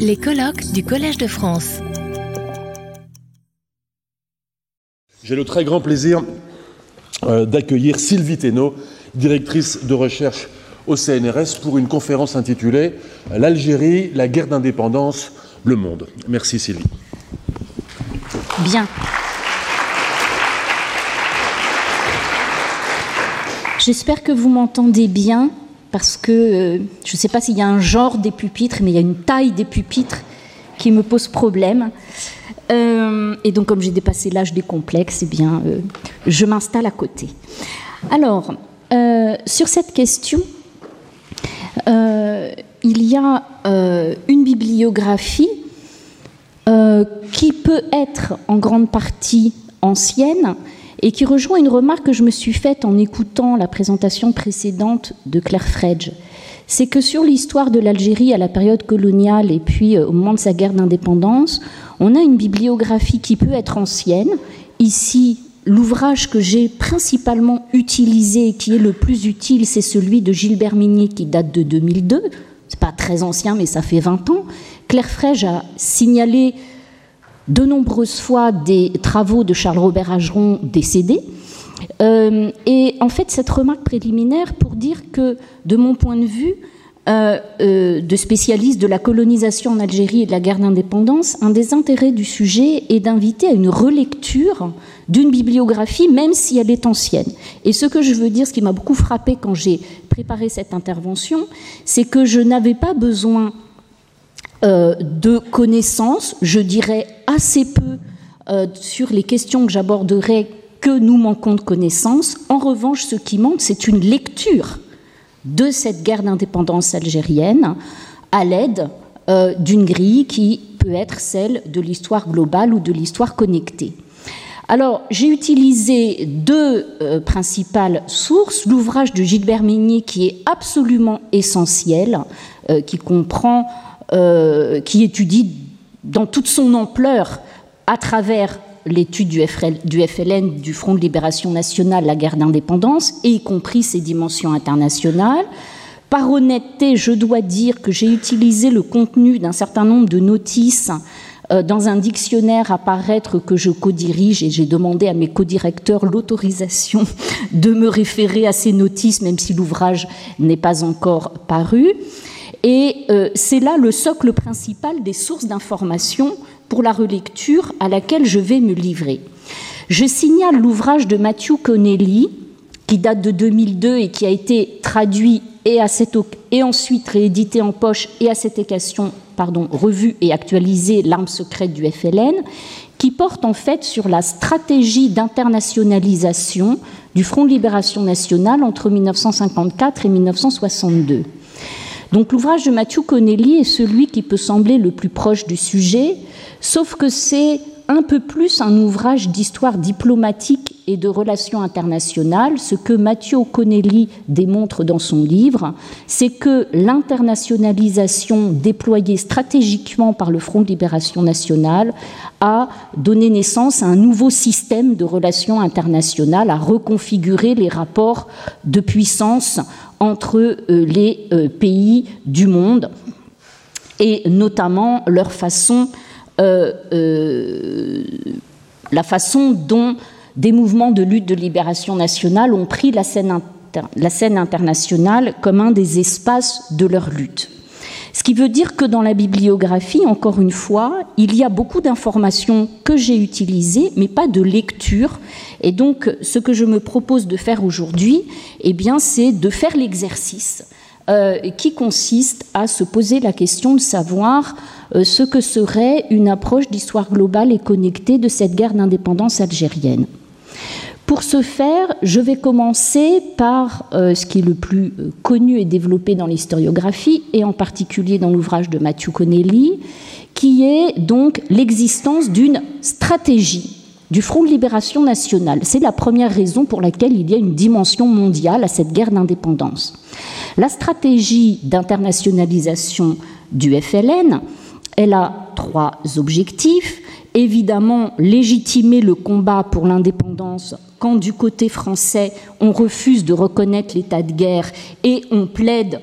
Les colloques du Collège de France. J'ai le très grand plaisir euh, d'accueillir Sylvie Thénault, directrice de recherche au CNRS, pour une conférence intitulée L'Algérie, la guerre d'indépendance, le monde. Merci Sylvie. Bien. J'espère que vous m'entendez bien parce que euh, je ne sais pas s'il y a un genre des pupitres, mais il y a une taille des pupitres qui me pose problème. Euh, et donc, comme j'ai dépassé l'âge des complexes, eh bien, euh, je m'installe à côté. Alors, sur cette question, il y a une bibliographie qui peut être en grande partie ancienne, et qui rejoint une remarque que je me suis faite en écoutant la présentation précédente de Claire Fredge. C'est que sur l'histoire de l'Algérie à la période coloniale et puis euh, au moment de sa guerre d'indépendance, on a une bibliographie qui peut être ancienne. Ici, l'ouvrage que j'ai principalement utilisé, qui est le plus utile, c'est celui de Gilbert Migny qui date de 2002. C'est pas très ancien, mais ça fait 20 ans. Claire Fredge a signalé de nombreuses fois des travaux de Charles-Robert Ageron décédé. Euh, et en fait, cette remarque préliminaire pour dire que, de mon point de vue, euh, euh, de spécialiste de la colonisation en Algérie et de la guerre d'indépendance, un des intérêts du sujet est d'inviter à une relecture d'une bibliographie, même si elle est ancienne. Et ce que je veux dire, ce qui m'a beaucoup frappé quand j'ai préparé cette intervention, c'est que je n'avais pas besoin de connaissances, je dirais assez peu euh, sur les questions que j'aborderai que nous manquons de connaissances. En revanche, ce qui manque, c'est une lecture de cette guerre d'indépendance algérienne à l'aide euh, d'une grille qui peut être celle de l'histoire globale ou de l'histoire connectée. Alors, j'ai utilisé deux principales sources. L'ouvrage de Gilbert Meignet, qui est absolument essentiel, qui comprend euh, qui étudie dans toute son ampleur, à travers l'étude du, FLN, du Front de libération nationale, la guerre d'indépendance, et y compris ses dimensions internationales. Par honnêteté, je dois dire que j'ai utilisé le contenu d'un certain nombre de notices euh, dans un dictionnaire à paraître que je co-dirige et j'ai demandé à mes co-directeurs l'autorisation de me référer à ces notices, même si l'ouvrage n'est pas encore paru. Et euh, c'est là le socle principal des sources d'information pour la relecture à laquelle je vais me livrer. Je signale l'ouvrage de Matthew Connelly, qui date de 2002 et qui a été traduit et, ensuite réédité en poche et à cette occasion pardon, revu et actualisé L'arme secrète du FLN, qui porte en fait sur la stratégie d'internationalisation du Front de libération nationale entre 1954 et 1962. Donc l'ouvrage de Mathieu Connelly est celui qui peut sembler le plus proche du sujet, sauf que c'est un peu plus un ouvrage d'histoire diplomatique et de relations internationales. Ce que Mathieu Connelly démontre dans son livre, c'est que l'internationalisation déployée stratégiquement par le Front de libération nationale a donné naissance à un nouveau système de relations internationales, à reconfigurer les rapports de puissance entre euh, les euh, pays du monde et notamment leur façon, euh, la façon dont des mouvements de lutte de libération nationale ont pris la scène, la scène internationale comme un des espaces de leur lutte. Ce qui veut dire que dans la bibliographie, encore une fois, il y a beaucoup d'informations que j'ai utilisées, mais pas de lecture. Et donc, ce que je me propose de faire aujourd'hui, eh bien, c'est de faire l'exercice euh, qui consiste à se poser la question de savoir euh, ce que serait une approche d'histoire globale et connectée de cette guerre d'indépendance algérienne. Pour ce faire, je vais commencer par euh, ce qui est le plus euh, connu et développé dans l'historiographie, et en particulier dans l'ouvrage de Matthew Connelly, qui est donc l'existence d'une stratégie du Front de libération nationale. C'est la première raison pour laquelle il y a une dimension mondiale à cette guerre d'indépendance. La stratégie d'internationalisation du FLN, elle a trois objectifs évidemment légitimer le combat pour l'indépendance quand du côté français on refuse de reconnaître l'état de guerre et on plaide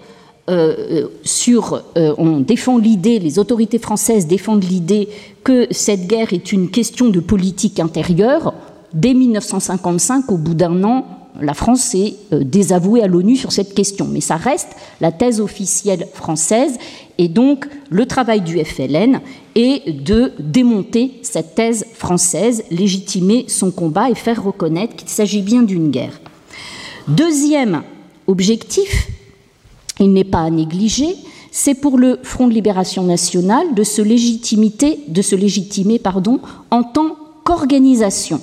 sur, on défend l'idée, les autorités françaises défendent l'idée que cette guerre est une question de politique intérieure. Dès 1955, au bout d'un an, la France s'est désavouée à l'ONU sur cette question, mais ça reste la thèse officielle française, et donc le travail du FLN est de démonter cette thèse française, légitimer son combat et faire reconnaître qu'il s'agit bien d'une guerre. Deuxième objectif, il n'est pas à négliger, c'est pour le Front de libération nationale de se, légitimer en tant qu'organisation.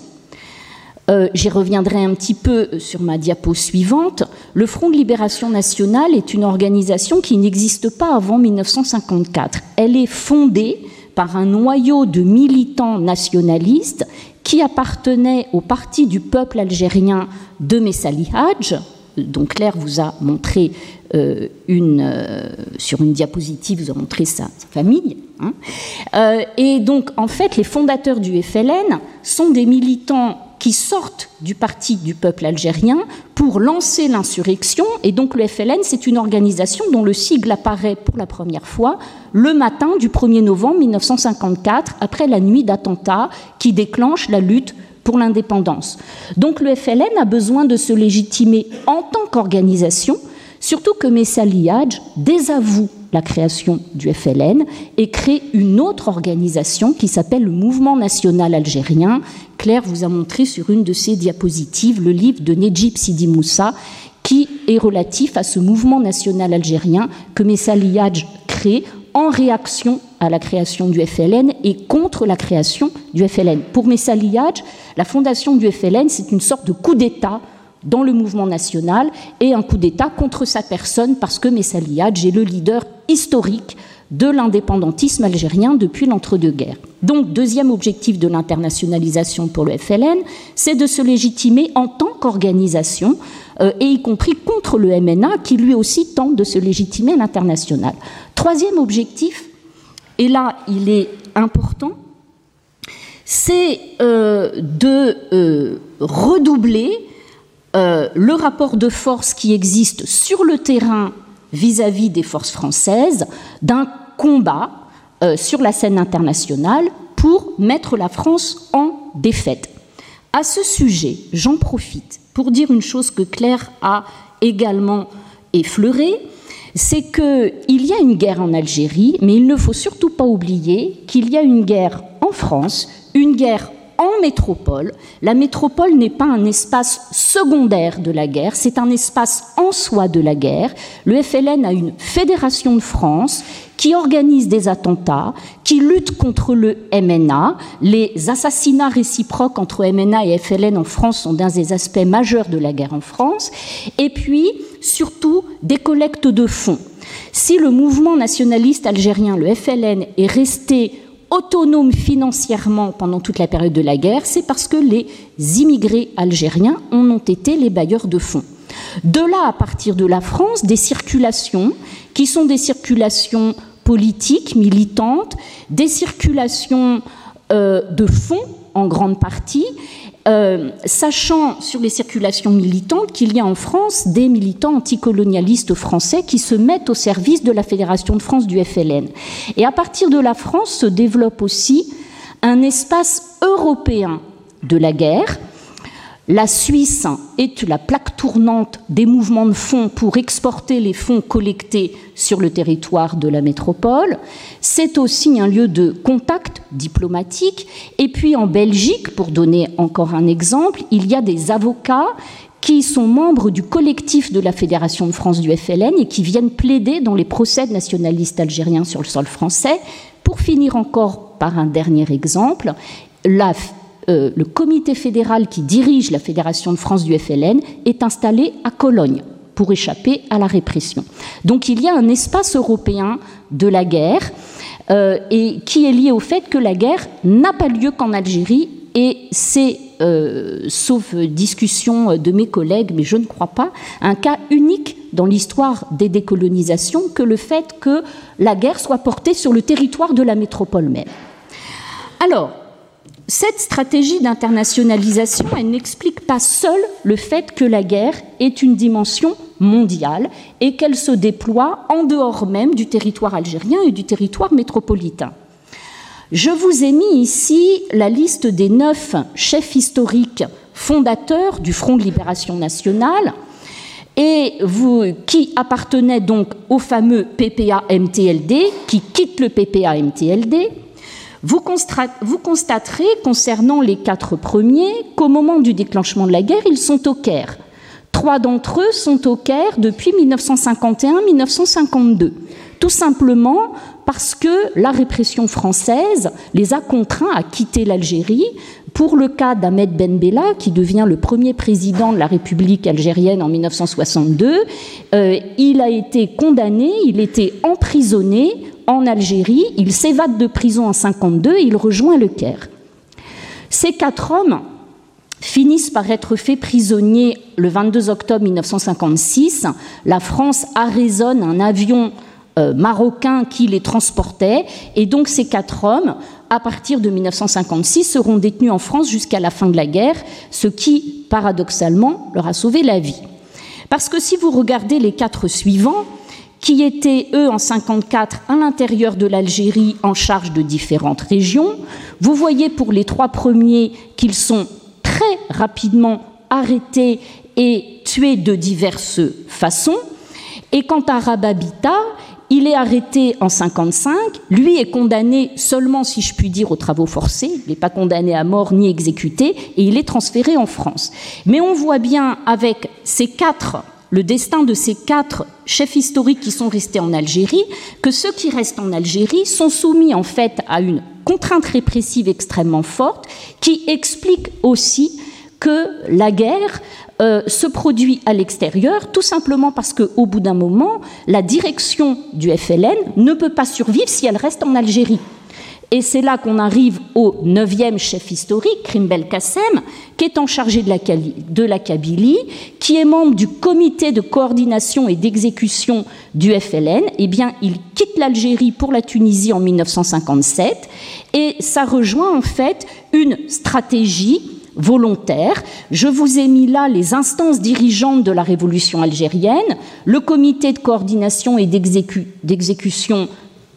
Euh, j'y reviendrai un petit peu sur ma diapo suivante. Le Front de libération nationale est une organisation qui n'existe pas avant 1954. Elle est fondée par un noyau de militants nationalistes qui appartenaient au Parti du peuple algérien de Messali Hadj, dont Claire vous a montré euh, une, euh, sur une diapositive, vous a montré sa, famille. Hein. et donc, en fait, les fondateurs du FLN sont des militants qui sortent du parti du peuple algérien pour lancer l'insurrection. Et donc le FLN, c'est une organisation dont le sigle apparaît pour la première fois le matin du 1er novembre 1954, après la nuit d'attentats qui déclenche la lutte pour l'indépendance. Donc le FLN a besoin de se légitimer en tant qu'organisation, surtout que Messa Liadj désavoue la création du FLN et crée une autre organisation qui s'appelle le Mouvement national algérien. Claire vous a montré sur une de ses diapositives le livre de Nejib Sidi Moussa qui est relatif à ce mouvement national algérien que Messa Liadj crée en réaction à la création du FLN et contre la création du FLN. Pour Messa Liadj, la fondation du FLN, c'est une sorte de coup d'État dans le mouvement national et un coup d'État contre sa personne parce que Messaliadj est le leader historique de l'indépendantisme algérien depuis l'entre-deux-guerres. Donc, deuxième objectif de l'internationalisation pour le FLN, c'est de se légitimer en tant qu'organisation, euh, et y compris contre le MNA, qui lui aussi tente de se légitimer à l'international. Troisième objectif, et là il est important, c'est euh, de euh, redoubler le rapport de force qui existe sur le terrain vis-à-vis des forces françaises d'un combat euh, sur la scène internationale pour mettre la France en défaite. À ce sujet, j'en profite pour dire une chose que Claire a également effleurée, c'est qu'il y a une guerre en Algérie, mais il ne faut surtout pas oublier qu'il y a une guerre en France, une guerre en métropole. La métropole n'est pas un espace secondaire de la guerre, c'est un espace en soi de la guerre. Le FLN a une fédération de France qui organise des attentats, qui lutte contre le MNA. Les assassinats réciproques entre MNA et FLN en France sont d'un des aspects majeurs de la guerre en France. Et puis, surtout, des collectes de fonds. Si le mouvement nationaliste algérien, le FLN, est resté autonome financièrement pendant toute la période de la guerre, c'est parce que les immigrés algériens en ont été les bailleurs de fonds. De là, à partir de la France, des circulations qui sont des circulations politiques, militantes, des circulations euh, de fonds en grande partie, euh, sachant sur les circulations militantes qu'il y a en France des militants anticolonialistes français qui se mettent au service de la Fédération de France du FLN. Et à partir de la France se développe aussi un espace européen de la guerre, la Suisse est la plaque tournante des mouvements de fonds pour exporter les fonds collectés sur le territoire de la métropole. C'est aussi un lieu de contact diplomatique. Et puis en Belgique, pour donner encore un exemple, il y a des avocats qui sont membres du collectif de la Fédération de France du FLN et qui viennent plaider dans les procès nationalistes algériens sur le sol français. Pour finir encore par un dernier exemple, la euh, le comité fédéral qui dirige la Fédération de France du FLN est installé à Cologne pour échapper à la répression. Donc il y a un espace européen de la guerre euh, et qui est lié au fait que la guerre n'a pas lieu qu'en Algérie et c'est, euh, sauf discussion de mes collègues, mais je ne crois pas, un cas unique dans l'histoire des décolonisations que le fait que la guerre soit portée sur le territoire de la métropole même. Alors, cette stratégie d'internationalisation, elle n'explique pas seule le fait que la guerre est une dimension mondiale et qu'elle se déploie en dehors même du territoire algérien et du territoire métropolitain. Je vous ai mis ici la liste des neuf chefs historiques fondateurs du Front de libération nationale et vous, qui appartenaient donc au fameux PPA-MTLD, qui quitte le PPA-MTLD. Vous, constaterez, concernant les quatre premiers, qu'au moment du déclenchement de la guerre, ils sont au Caire. Trois d'entre eux sont au Caire depuis 1951-1952, tout simplement parce que la répression française les a contraints à quitter l'Algérie. Pour le cas d'Ahmed Ben Bella, qui devient le premier président de la République algérienne en 1962, euh, il a été condamné, il était emprisonné en Algérie, il s'évade de prison en 1952 et il rejoint le Caire. Ces quatre hommes finissent par être faits prisonniers le 22 octobre 1956. La France arraisonne un avion euh, marocains qui les transportaient. Et donc ces quatre hommes, à partir de 1956, seront détenus en France jusqu'à la fin de la guerre, ce qui, paradoxalement, leur a sauvé la vie. Parce que si vous regardez les quatre suivants, qui étaient, eux, en 54 à l'intérieur de l'Algérie en charge de différentes régions, vous voyez pour les trois premiers qu'ils sont très rapidement arrêtés et tués de diverses façons. Et quant à Rababita, il est arrêté en 55. Lui est condamné seulement, si je puis dire, aux travaux forcés. Il n'est pas condamné à mort ni exécuté. Et il est transféré en France. Mais on voit bien avec ces quatre, le destin de ces quatre chefs historiques qui sont restés en Algérie, que ceux qui restent en Algérie sont soumis en fait à une contrainte répressive extrêmement forte qui explique aussi que la guerre euh, se produit à l'extérieur, tout simplement parce qu'au bout d'un moment, la direction du FLN ne peut pas survivre si elle reste en Algérie. Et c'est là qu'on arrive au neuvième chef historique, Krimbel Kassem, qui est en charge de la, Kabylie, qui est membre du comité de coordination et d'exécution du FLN. Eh bien, il quitte l'Algérie pour la Tunisie en 1957, et ça rejoint en fait une stratégie volontaire. Je vous ai mis là les instances dirigeantes de la révolution algérienne, le comité de coordination et d'exécution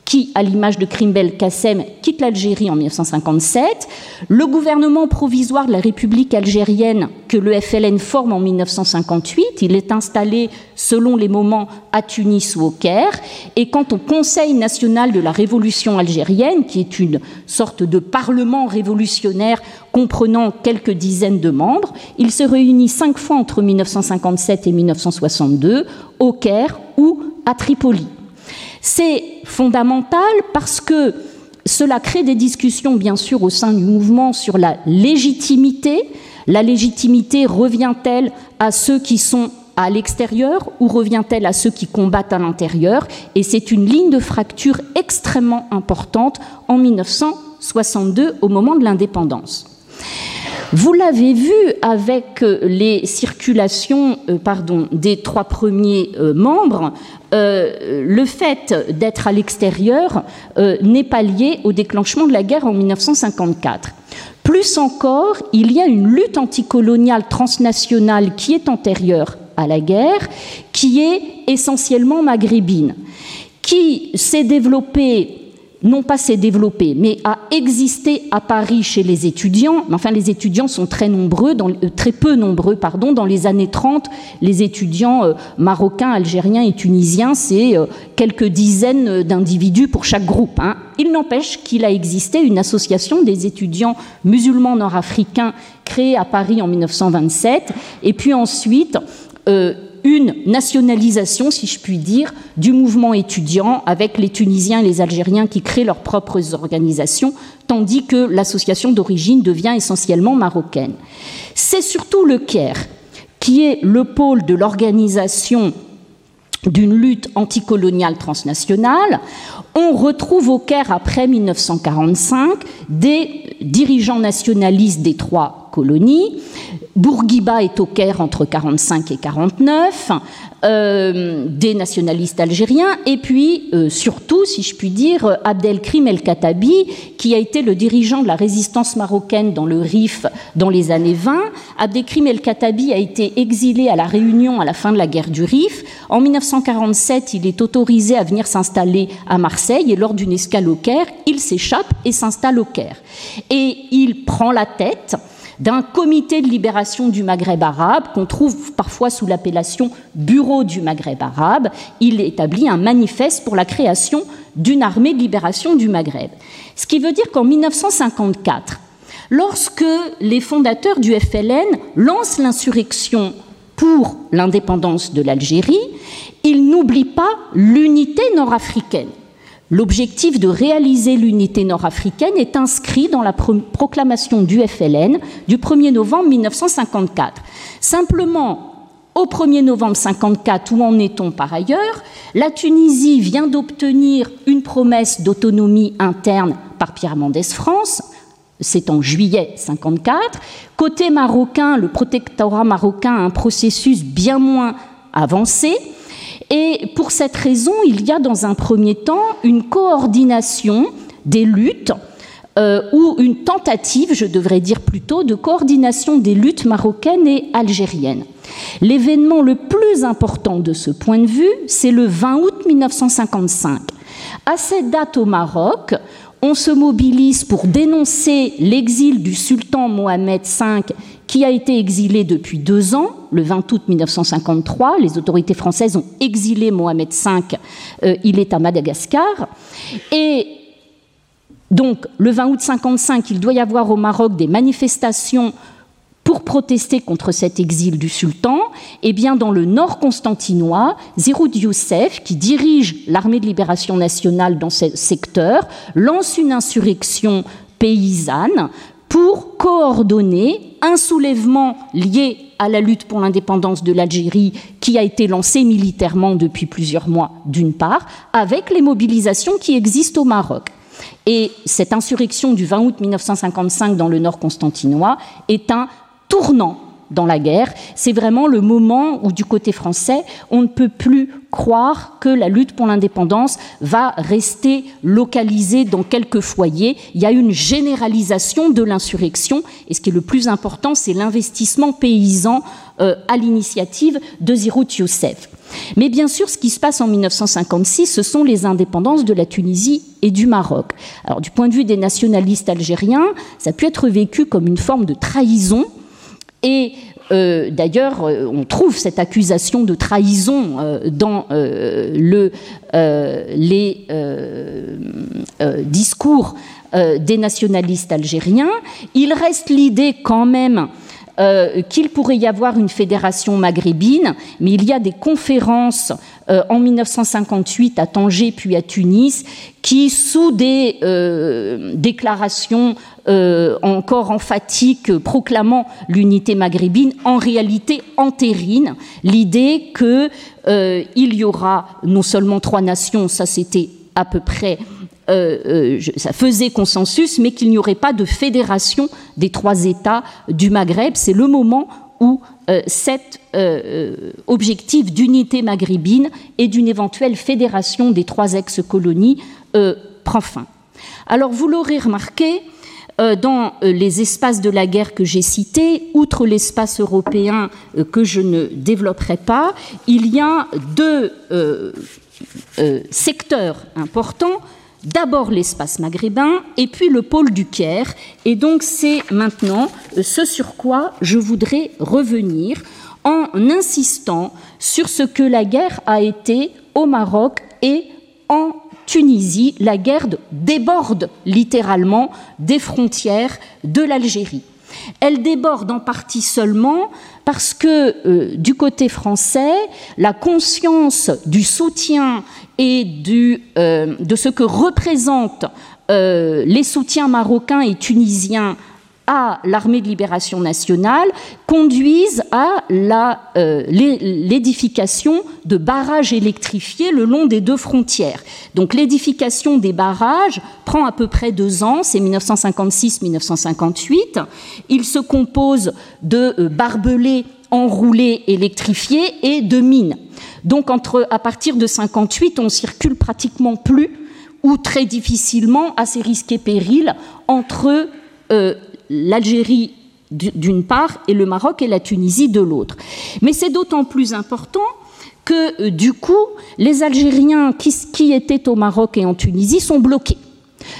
qui, à l'image de Krimbel Kassem, quitte l'Algérie en 1957, le gouvernement provisoire de la République algérienne que le FLN forme en 1958, il est installé selon les moments à Tunis ou au Caire, et quant au Conseil national de la révolution algérienne, qui est une sorte de parlement révolutionnaire comprenant quelques dizaines de membres, il se réunit cinq fois entre 1957 et 1962 au Caire ou à Tripoli. C'est fondamental parce que cela crée des discussions, bien sûr, au sein du mouvement sur la légitimité. La légitimité revient-elle à ceux qui sont à l'extérieur ou revient-elle à ceux qui combattent à l'intérieur? Et c'est une ligne de fracture extrêmement importante en 1962 au moment de l'indépendance. Vous l'avez vu avec euh, les circulations euh, des trois premiers euh, membres, le fait d'être à l'extérieur n'est pas lié au déclenchement de la guerre en 1954. Plus encore, il y a une lutte anticoloniale transnationale qui est antérieure à la guerre, qui est essentiellement maghrébine, qui s'est développée non pas s'est développé, mais a existé à Paris chez les étudiants. Enfin, les étudiants sont très nombreux, euh, très peu nombreux, pardon. Dans les années 30, les étudiants euh, marocains, algériens et tunisiens, c'est euh, quelques dizaines d'individus pour chaque groupe. Hein. Il n'empêche qu'il a existé une association des étudiants musulmans nord-africains créée à Paris en 1927, et puis ensuite une nationalisation, si je puis dire, du mouvement étudiant avec les Tunisiens et les Algériens qui créent leurs propres organisations, tandis que l'association d'origine devient essentiellement marocaine. C'est surtout le Caire qui est le pôle de l'organisation d'une lutte anticoloniale transnationale. On retrouve au Caire, après 1945, des dirigeants nationalistes des trois colonies. Bourguiba est au Caire entre 45 et 49. Euh, des nationalistes algériens, et puis euh, surtout, si je puis dire, Abdelkrim El-Khattabi, qui a été le dirigeant de la résistance marocaine dans le Rif dans les années 20. Abdelkrim El-Khattabi a été exilé à La Réunion à la fin de la guerre du Rif. En 1947, il est autorisé à venir s'installer à Marseille, et lors d'une escale au Caire, il s'échappe et s'installe au Caire. Et il prend la tête d'un comité de libération du Maghreb arabe, qu'on trouve parfois sous l'appellation Bureau du Maghreb arabe. Il établit un manifeste pour la création d'une armée de libération du Maghreb. Ce qui veut dire qu'en 1954, lorsque les fondateurs du FLN lancent l'insurrection pour l'indépendance de l'Algérie, ils n'oublient pas l'unité nord-africaine. L'objectif de réaliser l'unité nord-africaine est inscrit dans la proclamation du FLN du 1er novembre 1954. Simplement, au 1er novembre 1954, où en est-on par ailleurs? La Tunisie vient d'obtenir une promesse d'autonomie interne par Pierre Mendès France. C'est en juillet 54. Côté marocain, le protectorat marocain a un processus bien moins avancé. Et pour cette raison, il y a dans un premier temps une coordination des luttes euh, ou une tentative, je devrais dire plutôt, de coordination des luttes marocaines et algériennes. L'événement le plus important de ce point de vue, c'est le 20 août 1955. À cette date au Maroc, on se mobilise pour dénoncer l'exil du sultan Mohamed V qui a été exilé depuis deux ans, le 20 août 1953. Les autorités françaises ont exilé Mohamed V, euh, il est à Madagascar. Et donc, le 20 août 1955, il doit y avoir au Maroc des manifestations pour protester contre cet exil du sultan, eh bien dans le nord constantinois, Ziroud Youssef, qui dirige l'armée de libération nationale dans ce secteur, lance une insurrection paysanne pour coordonner un soulèvement lié à la lutte pour l'indépendance de l'Algérie qui a été lancé militairement depuis plusieurs mois d'une part, avec les mobilisations qui existent au Maroc. Et cette insurrection du 20 août 1955 dans le nord constantinois est un tournant dans la guerre. C'est vraiment le moment où, du côté français, on ne peut plus croire que la lutte pour l'indépendance va rester localisée dans quelques foyers. Il y a une généralisation de l'insurrection, et ce qui est le plus important, c'est l'investissement paysan euh, à l'initiative de Zirout Youssef. Mais bien sûr, ce qui se passe en 1956, ce sont les indépendances de la Tunisie et du Maroc. Alors, du point de vue des nationalistes algériens, ça a pu être vécu comme une forme de trahison et euh, d'ailleurs, euh, on trouve cette accusation de trahison euh, dans le, les discours des nationalistes algériens. Il reste l'idée quand même euh, qu'il pourrait y avoir une fédération maghrébine, mais il y a des conférences euh, en 1958 à Tanger puis à Tunis qui, sous des euh, déclarations encore emphatiques proclamant l'unité maghrébine, en réalité entérinent l'idée qu'il y aura non seulement trois nations, ça c'était à peu près euh, euh, ça faisait consensus, mais qu'il n'y aurait pas de fédération des trois États du Maghreb. C'est le moment où euh, cet objectif d'unité maghrébine et d'une éventuelle fédération des trois ex-colonies prend fin. Alors vous l'aurez remarqué, dans les espaces de la guerre que j'ai cités, outre l'espace européen que je ne développerai pas, il y a deux secteurs importants d'abord l'espace maghrébin et puis le pôle du Caire. Et donc c'est maintenant ce sur quoi je voudrais revenir en insistant sur ce que la guerre a été au Maroc et en Tunisie. La guerre déborde littéralement des frontières de l'Algérie. Elle déborde en partie seulement parce que euh, du côté français, la conscience du soutien et euh, de ce que représentent euh, les soutiens marocains et tunisiens à l'armée de libération nationale conduisent à euh, l'édification de barrages électrifiés le long des deux frontières. Donc l'édification des barrages prend à peu près deux ans, c'est 1956-1958. Il se compose de euh, barbelés enroulés électrifiés et de mines. Donc entre, à partir de 58, on circule pratiquement plus ou très difficilement, assez risqué péril, entre euh, l'Algérie d'une part et le Maroc et la Tunisie de l'autre. Mais c'est d'autant plus important que euh, du coup, les Algériens qui, qui, étaient au Maroc et en Tunisie sont bloqués.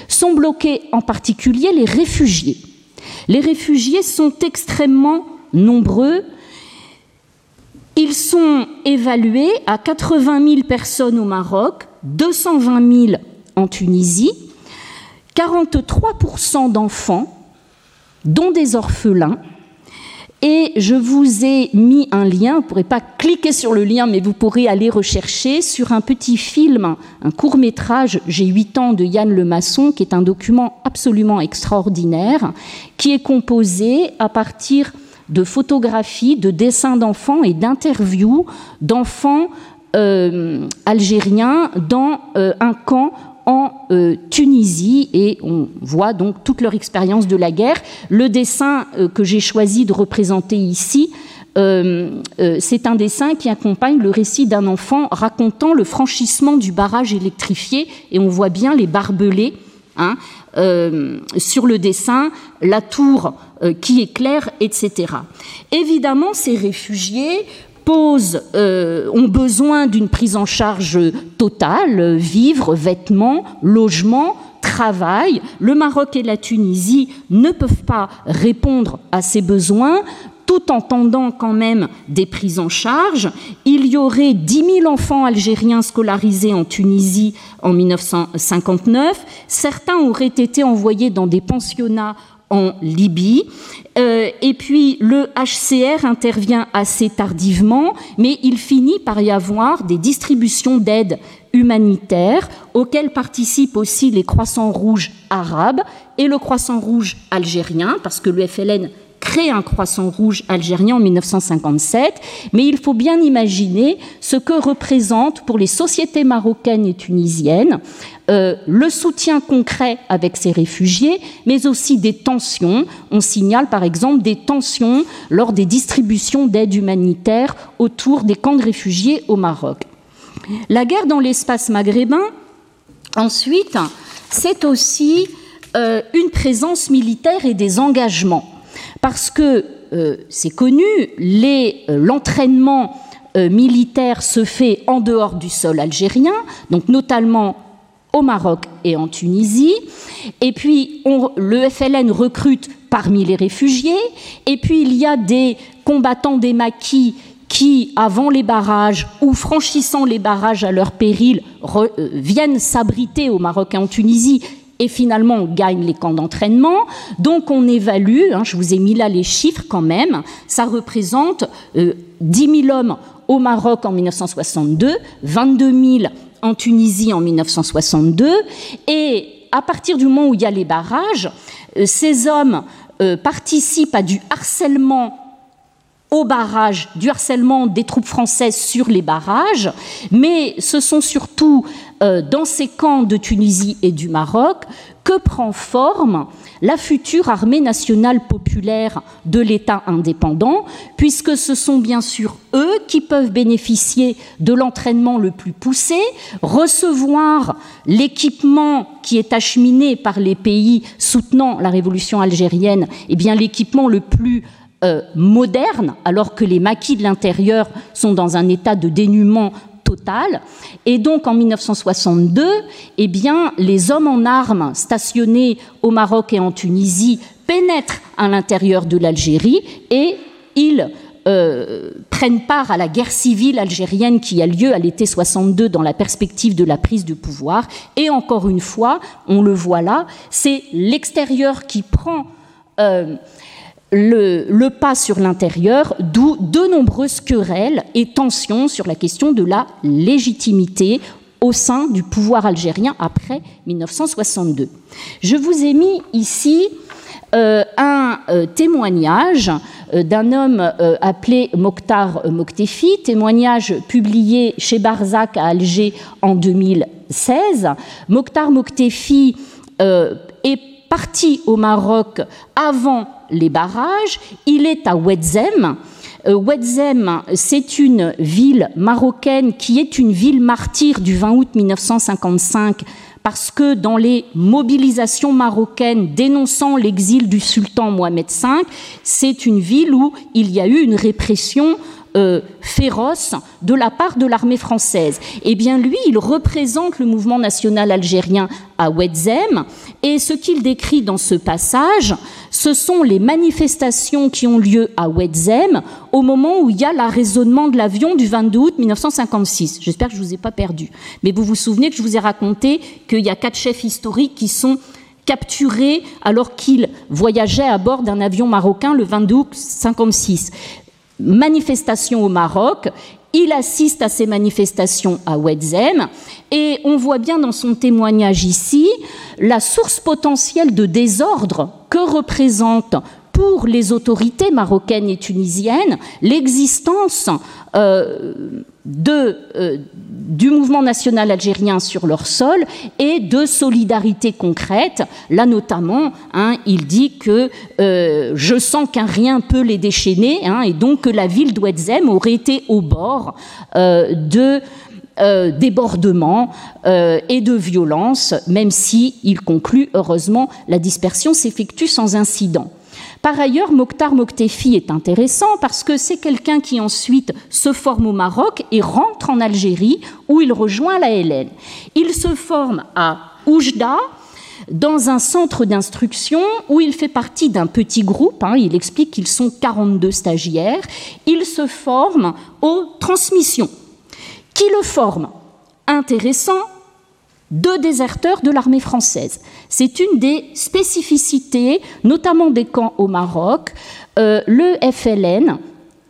Sont bloqués en particulier les réfugiés. Les réfugiés sont extrêmement nombreux. Ils sont évalués à 80 000 personnes au Maroc, 220 000 en Tunisie, 43% d'enfants dont des orphelins. Et je vous ai mis un lien, vous ne pourrez pas cliquer sur le lien, mais vous pourrez aller rechercher sur un petit film, un court métrage, J'ai 8 ans de Yann Lemasson, qui est un document absolument extraordinaire, qui est composé à partir de photographies, de dessins d'enfants et d'interviews d'enfants euh, algériens dans euh, un camp en euh, Tunisie et on voit donc toute leur expérience de la guerre. Le dessin euh, que j'ai choisi de représenter ici, euh, c'est un dessin qui accompagne le récit d'un enfant racontant le franchissement du barrage électrifié et on voit bien les barbelés. Hein, sur le dessin, la tour qui éclaire, etc. Évidemment, ces réfugiés euh, ont besoin d'une prise en charge totale, vivre, vêtements, logement, travail. Le Maroc et la Tunisie ne peuvent pas répondre à ces besoins tout en tendant quand même des prises en charge. Il y aurait 10 000 enfants algériens scolarisés en Tunisie en 1959. Certains auraient été envoyés dans des pensionnats en Libye. Euh, et puis le HCR intervient assez tardivement, mais il finit par y avoir des distributions d'aide humanitaire auxquelles participent aussi les croissants rouges arabes et le croissant rouge algérien, parce que le FLN crée un croissant rouge algérien en 1957, mais il faut bien imaginer ce que représente pour les sociétés marocaines et tunisiennes euh, le soutien concret avec ces réfugiés, mais aussi des tensions. On signale par exemple des tensions lors des distributions d'aide humanitaire autour des camps de réfugiés au Maroc. La guerre dans l'espace maghrébin, ensuite, c'est aussi euh, une présence militaire et des engagements. Parce que euh, c'est connu, l'entraînement militaire se fait en dehors du sol algérien, donc notamment au Maroc et en Tunisie. Et puis, le FLN recrute parmi les réfugiés. Et puis, il y a des combattants des maquis qui, avant les barrages ou franchissant les barrages à leur péril, euh, viennent s'abriter au Maroc et en Tunisie et finalement gagnent les camps d'entraînement. Donc on évalue, hein, je vous ai mis là les chiffres quand même, ça représente 10 euh, 000 hommes au Maroc en 1962, 22 000 en Tunisie en 1962. Et à partir du moment où il y a les barrages, euh, ces hommes euh, participent à du harcèlement au barrage, du harcèlement des troupes françaises sur les barrages, mais ce sont surtout euh, dans ces camps de Tunisie et du Maroc que prend forme la future armée nationale populaire de l'État indépendant, puisque ce sont bien sûr eux qui peuvent bénéficier de l'entraînement le plus poussé, recevoir l'équipement qui est acheminé par les pays soutenant la révolution algérienne, et eh bien l'équipement le plus euh, moderne, alors que les maquis de l'intérieur sont dans un état de dénuement et donc en 1962, eh bien, les hommes en armes stationnés au Maroc et en Tunisie pénètrent à l'intérieur de l'Algérie et ils euh, prennent part à la guerre civile algérienne qui a lieu à l'été 62 dans la perspective de la prise de pouvoir. Et encore une fois, on le voit là, c'est l'extérieur qui prend euh, le, pas sur l'intérieur, d'où de nombreuses querelles et tensions sur la question de la légitimité au sein du pouvoir algérien après 1962. Je vous ai mis ici euh, un euh, témoignage euh, d'un homme appelé Mokhtar Moktefi, témoignage publié chez Barzac à Alger en 2016. Mokhtar Moktefi est parti au Maroc avant les barrages. Il est à Ouedzem. Ouedzem, c'est une ville marocaine qui est une ville martyre du 20 août 1955 parce que dans les mobilisations marocaines dénonçant l'exil du sultan Mohamed V, c'est une ville où il y a eu une répression euh, féroce de la part de l'armée française. Eh bien, lui, il représente le mouvement national algérien à Ouedzem, et ce qu'il décrit dans ce passage, ce sont les manifestations qui ont lieu à Ouedzem au moment où il y a l'arraisonnement de l'avion du 22 août 1956. J'espère que je ne vous ai pas perdu. Mais vous vous souvenez que je vous ai raconté qu'il y a quatre chefs historiques qui sont capturés alors qu'ils voyageaient à bord d'un avion marocain le 22 août 1956 manifestations au Maroc. Il assiste à ces manifestations à Ouedzem et on voit bien dans son témoignage ici la source potentielle de désordre que représente pour les autorités marocaines et tunisiennes l'existence euh, euh, du mouvement national algérien sur leur sol et de solidarité concrète. Là notamment, hein, il dit que euh, je sens qu'un rien peut les déchaîner hein, et donc que la ville d'Ouedzem aurait été au bord de débordements et de violence, même si, il conclut, heureusement, la dispersion s'effectue sans incident. Par ailleurs, Mokhtar Moktefi est intéressant parce que c'est quelqu'un qui ensuite se forme au Maroc et rentre en Algérie où il rejoint la LN. Il se forme à Oujda, dans un centre d'instruction où il fait partie d'un petit groupe. Hein. il explique qu'ils sont 42 stagiaires. Il se forme aux transmissions. Qui le forme? Intéressant, deux déserteurs de l'armée française. C'est une des spécificités, notamment des camps au Maroc. Euh, le FLN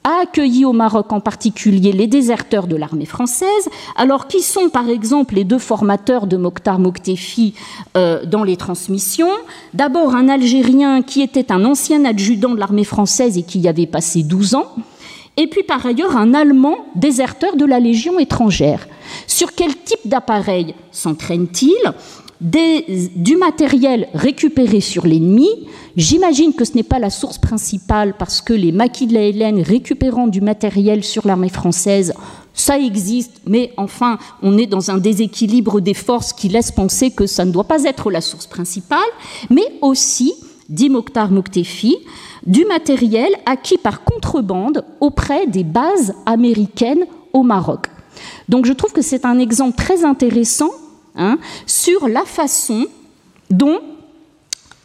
a accueilli au Maroc en particulier les déserteurs de l'armée française, alors qui sont par exemple les deux formateurs de Mokhtar Moktefi euh, dans les transmissions. D'abord un Algérien qui était un ancien adjudant de l'armée française et qui y avait passé 12 ans, et puis par ailleurs un Allemand déserteur de la Légion étrangère. Sur quel type d'appareil s'entraîne-t-il du matériel récupéré sur l'ennemi. J'imagine que ce n'est pas la source principale parce que les maquis de la Hélène récupérant du matériel sur l'armée française, ça existe, mais enfin, on est dans un déséquilibre des forces qui laisse penser que ça ne doit pas être la source principale, mais aussi, dit Mokhtar Mouktefi, du matériel acquis par contrebande auprès des bases américaines au Maroc. Donc je trouve que c'est un exemple très intéressant hein, sur la façon dont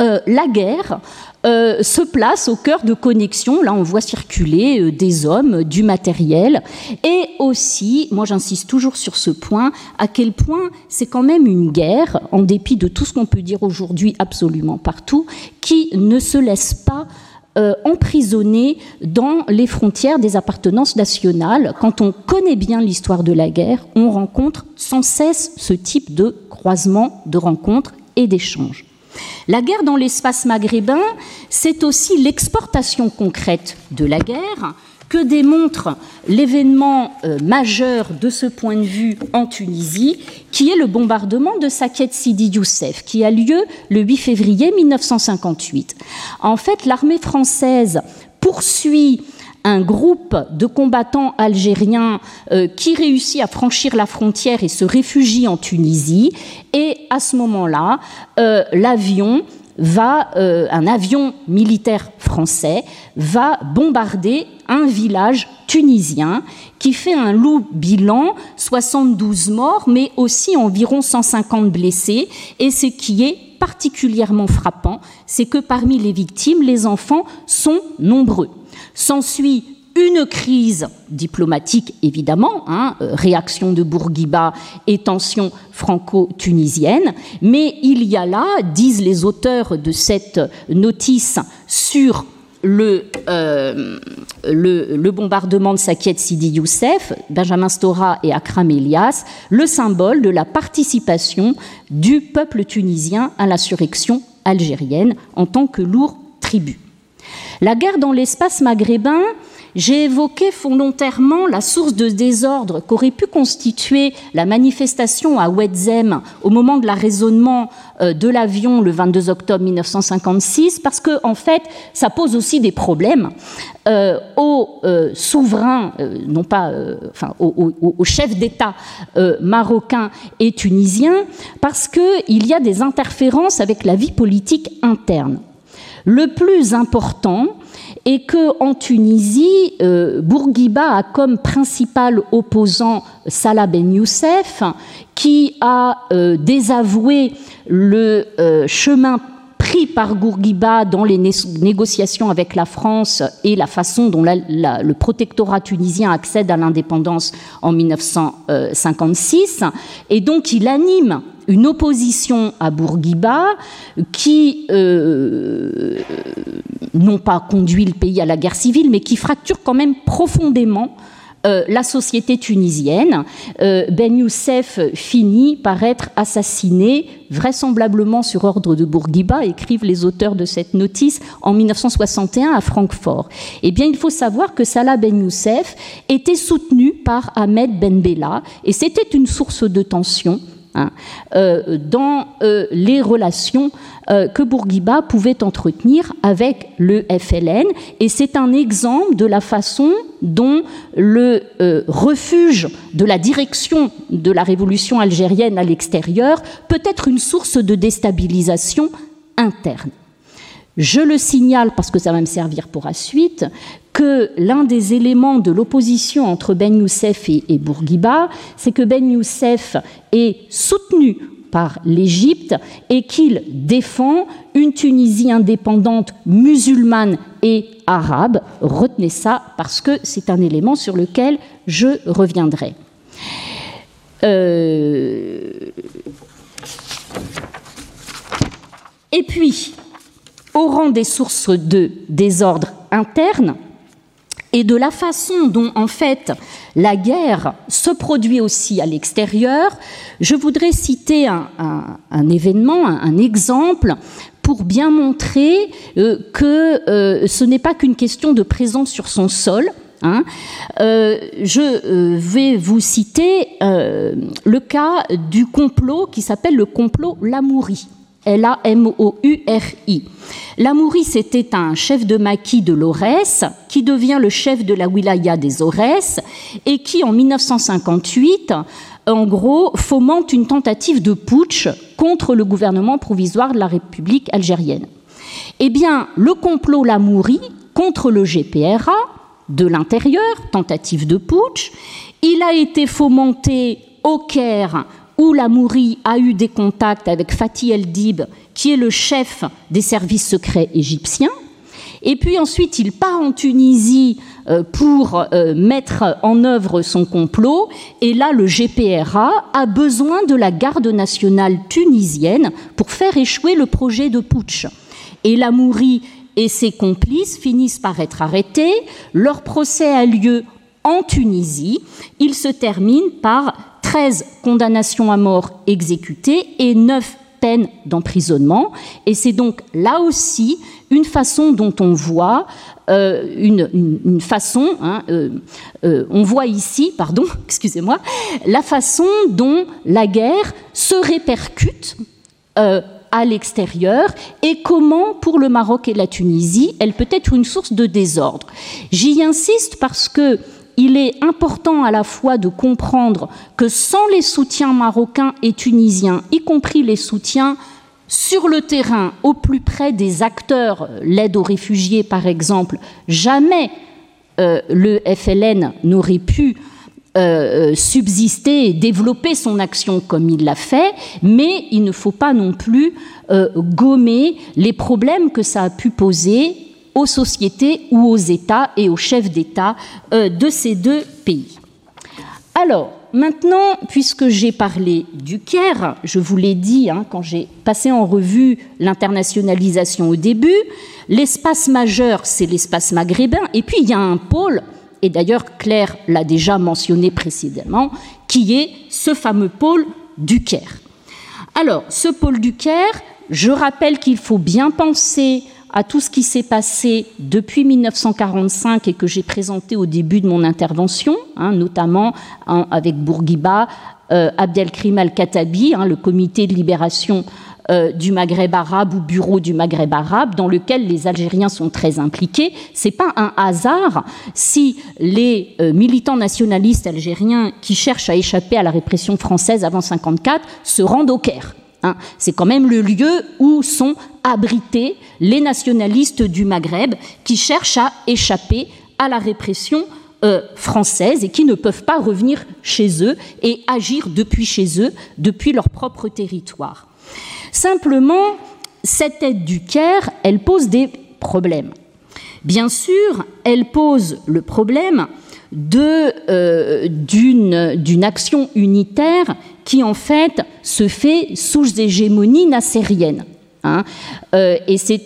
euh, la guerre euh, se place au cœur de connexions. Là, on voit circuler euh, des hommes, du matériel, et aussi, moi j'insiste toujours sur ce point, à quel point c'est quand même une guerre, en dépit de tout ce qu'on peut dire aujourd'hui absolument partout, qui ne se laisse pas euh, emprisonnés dans les frontières des appartenances nationales. Quand on connaît bien l'histoire de la guerre, on rencontre sans cesse ce type de croisement, de rencontres et d'échanges. La guerre dans l'espace maghrébin, c'est aussi l'exportation concrète de la guerre, que démontre l'événement euh, majeur de ce point de vue en Tunisie, qui est le bombardement de Saket Sidi Youssef, qui a lieu le 8 février 1958. En fait, l'armée française poursuit un groupe de combattants algériens euh, qui réussit à franchir la frontière et se réfugie en Tunisie. Et à ce moment-là, euh, l'avion va, un avion militaire français va bombarder un village tunisien qui fait un loup bilan, 72 morts, mais aussi environ 150 blessés. Et ce qui est particulièrement frappant, c'est que parmi les victimes, les enfants sont nombreux. S'ensuit une crise diplomatique, évidemment, hein, euh, réaction de Bourguiba et tension franco-tunisienne, mais il y a là, disent les auteurs de cette notice sur le, euh, le, bombardement de Sakiet Sidi Youssef, Benjamin Stora et Akram Elias, le symbole de la participation du peuple tunisien à l'insurrection algérienne en tant que lourd tribut. La guerre dans l'espace maghrébin j'ai évoqué volontairement la source de désordre qu'aurait pu constituer la manifestation à Ouedzem au moment de l'arraisonnement euh, de l'avion le 22 octobre 1956, parce que en fait, ça pose aussi des problèmes euh, aux euh, souverains, non pas, enfin, aux, aux chefs d'État marocains et tunisiens, parce qu'il y a des interférences avec la vie politique interne. Le plus important, et que en Tunisie, euh, Bourguiba a comme principal opposant Salah Ben Youssef, qui a euh, désavoué le euh, chemin pris par Bourguiba dans les négociations avec la France et la façon dont le protectorat tunisien accède à l'indépendance en 1956. Et donc il anime une opposition à Bourguiba qui euh, n'ont pas conduit le pays à la guerre civile, mais qui fracture quand même profondément euh, la société tunisienne. Euh, ben Youssef finit par être assassiné, vraisemblablement sur ordre de Bourguiba, écrivent les auteurs de cette notice, en 1961 à Francfort. Eh bien, il faut savoir que Salah Ben Youssef était soutenu par Ahmed Ben Bella, et c'était une source de tension Hein, euh, dans euh, les relations euh, que Bourguiba pouvait entretenir avec le FLN. Et c'est un exemple de la façon dont le refuge de la direction de la révolution algérienne à l'extérieur peut être une source de déstabilisation interne. Je le signale parce que ça va me servir pour la suite, que l'un des éléments de l'opposition entre Ben Youssef et, Bourguiba, c'est que Ben Youssef est soutenu par l'Égypte et qu'il défend une Tunisie indépendante musulmane et arabe. Retenez ça parce que c'est un élément sur lequel je reviendrai. Euh, et puis, au rang des sources de désordre interne et de la façon dont en fait la guerre se produit aussi à l'extérieur, je voudrais citer un, événement, un, exemple pour bien montrer euh, que euh, ce n'est pas qu'une question de présence sur son sol. Hein. Euh, je vais vous citer le cas du complot qui s'appelle le complot Lamourie. L-A-M-O-U-R-I. Lamoury, c'était un chef de maquis de l'Aurès qui devient le chef de la wilaya des Aurès et qui, en 1958, en gros, fomente une tentative de putsch contre le gouvernement provisoire de la République algérienne. Eh bien, le complot Lamoury contre le GPRA de l'intérieur, tentative de putsch, il a été fomenté au Caire où la Mourie a eu des contacts avec Fatih El-Dib, qui est le chef des services secrets égyptiens. Et puis ensuite, il part en Tunisie euh, pour euh, mettre en œuvre son complot. Et là, le GPRA a besoin de la garde nationale tunisienne pour faire échouer le projet de putsch. Et la Mourie et ses complices finissent par être arrêtés. Leur procès a lieu en Tunisie. Il se termine par 13 condamnations à mort exécutées et 9 peines d'emprisonnement. Et c'est donc là aussi une façon dont on voit euh, une, façon, hein, euh, euh, on voit ici, pardon, excusez-moi, la façon dont la guerre se répercute à l'extérieur et comment, pour le Maroc et la Tunisie, elle peut être une source de désordre. J'y insiste parce que il est important à la fois de comprendre que sans les soutiens marocains et tunisiens, y compris les soutiens sur le terrain, au plus près des acteurs, l'aide aux réfugiés par exemple, jamais euh, le FLN n'aurait pu euh, subsister et développer son action comme il l'a fait, mais il ne faut pas non plus euh, gommer les problèmes que ça a pu poser aux sociétés ou aux États et aux chefs d'État euh, de ces deux pays. Alors, maintenant, puisque j'ai parlé du Caire, je vous l'ai dit hein, quand j'ai passé en revue l'internationalisation au début, l'espace majeur, c'est l'espace maghrébin, et puis il y a un pôle, et d'ailleurs Claire l'a déjà mentionné précédemment, qui est ce fameux pôle du Caire. Alors, ce pôle du Caire, je rappelle qu'il faut bien penser à tout ce qui s'est passé depuis 1945 et que j'ai présenté au début de mon intervention, hein, notamment avec Bourguiba, euh, Abdelkrim al-Khattabi, hein, le comité de libération euh, du Maghreb arabe ou bureau du Maghreb arabe, dans lequel les Algériens sont très impliqués. C'est pas un hasard si les euh, militants nationalistes algériens qui cherchent à échapper à la répression française avant 54 se rendent au Caire. Hein. C'est quand même le lieu où sont abrités les nationalistes du Maghreb qui cherchent à échapper à la répression euh, française et qui ne peuvent pas revenir chez eux et agir depuis chez eux, depuis leur propre territoire. Simplement, cette aide du Caire, elle pose des problèmes. Bien sûr, elle pose le problème euh, d'une action unitaire qui en fait se fait sous hégémonie nassérienne. Hein. Euh, et c'est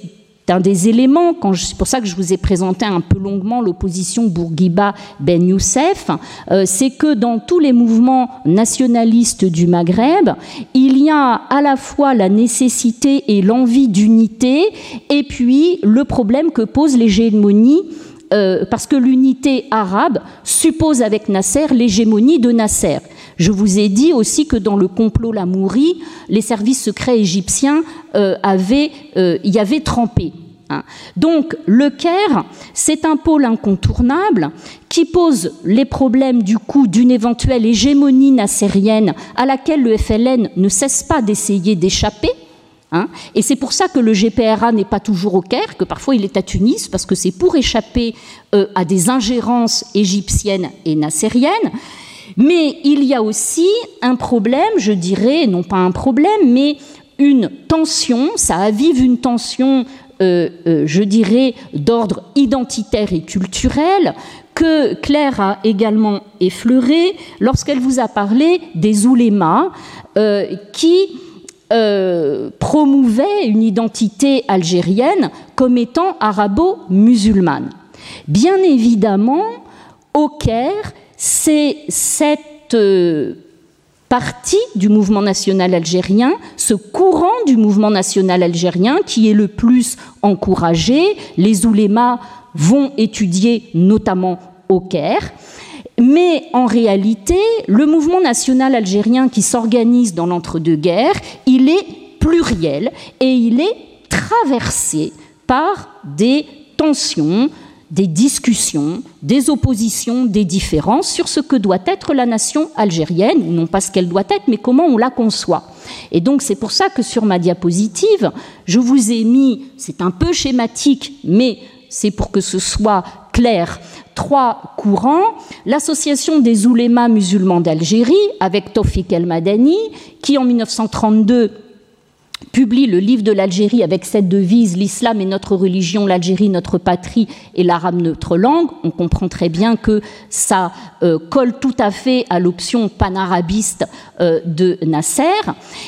un des éléments, c'est pour ça que je vous ai présenté un peu longuement l'opposition Bourguiba-Ben Youssef, euh, c'est que dans tous les mouvements nationalistes du Maghreb, il y a à la fois la nécessité et l'envie d'unité, et puis le problème que pose l'hégémonie euh, parce que l'unité arabe suppose avec Nasser l'hégémonie de Nasser. Je vous ai dit aussi que dans le complot Lamouri, les services secrets égyptiens euh, avaient, euh, y avaient trempé. Hein. Donc le Caire, c'est un pôle incontournable qui pose les problèmes du coup d'une éventuelle hégémonie nassérienne à laquelle le FLN ne cesse pas d'essayer d'échapper. Hein. et c'est pour ça que le GPRA n'est pas toujours au Caire, que parfois il est à Tunis, parce que c'est pour échapper euh, à des ingérences égyptiennes et nassériennes. Mais il y a aussi un problème, je dirais, non pas un problème, mais une tension, ça avive une tension, euh, euh, je dirais, d'ordre identitaire et culturel, que Claire a également effleuré lorsqu'elle vous a parlé des oulémas euh, qui promouvaient une identité algérienne comme étant arabo-musulmane. Bien évidemment, au Caire, c'est cette euh, partie du mouvement national algérien, ce courant du mouvement national algérien qui est le plus encouragé. Les oulémas vont étudier notamment au Caire. Mais en réalité, le mouvement national algérien qui s'organise dans l'entre-deux-guerres, il est pluriel et il est traversé par des tensions, des discussions, des oppositions, des différences sur ce que doit être la nation algérienne, non pas ce qu'elle doit être, mais comment on la conçoit. Et donc c'est pour ça que sur ma diapositive, je vous ai mis, c'est un peu schématique, mais c'est pour que ce soit clair, trois courants. L'association des oulémas musulmans d'Algérie, avec Tofik El Madani, qui en 1932 publie le livre de l'Algérie avec cette devise L'islam est notre religion, l'Algérie notre patrie et l'arabe notre langue, on comprend très bien que ça euh, colle tout à fait à l'option panarabiste euh, de Nasser.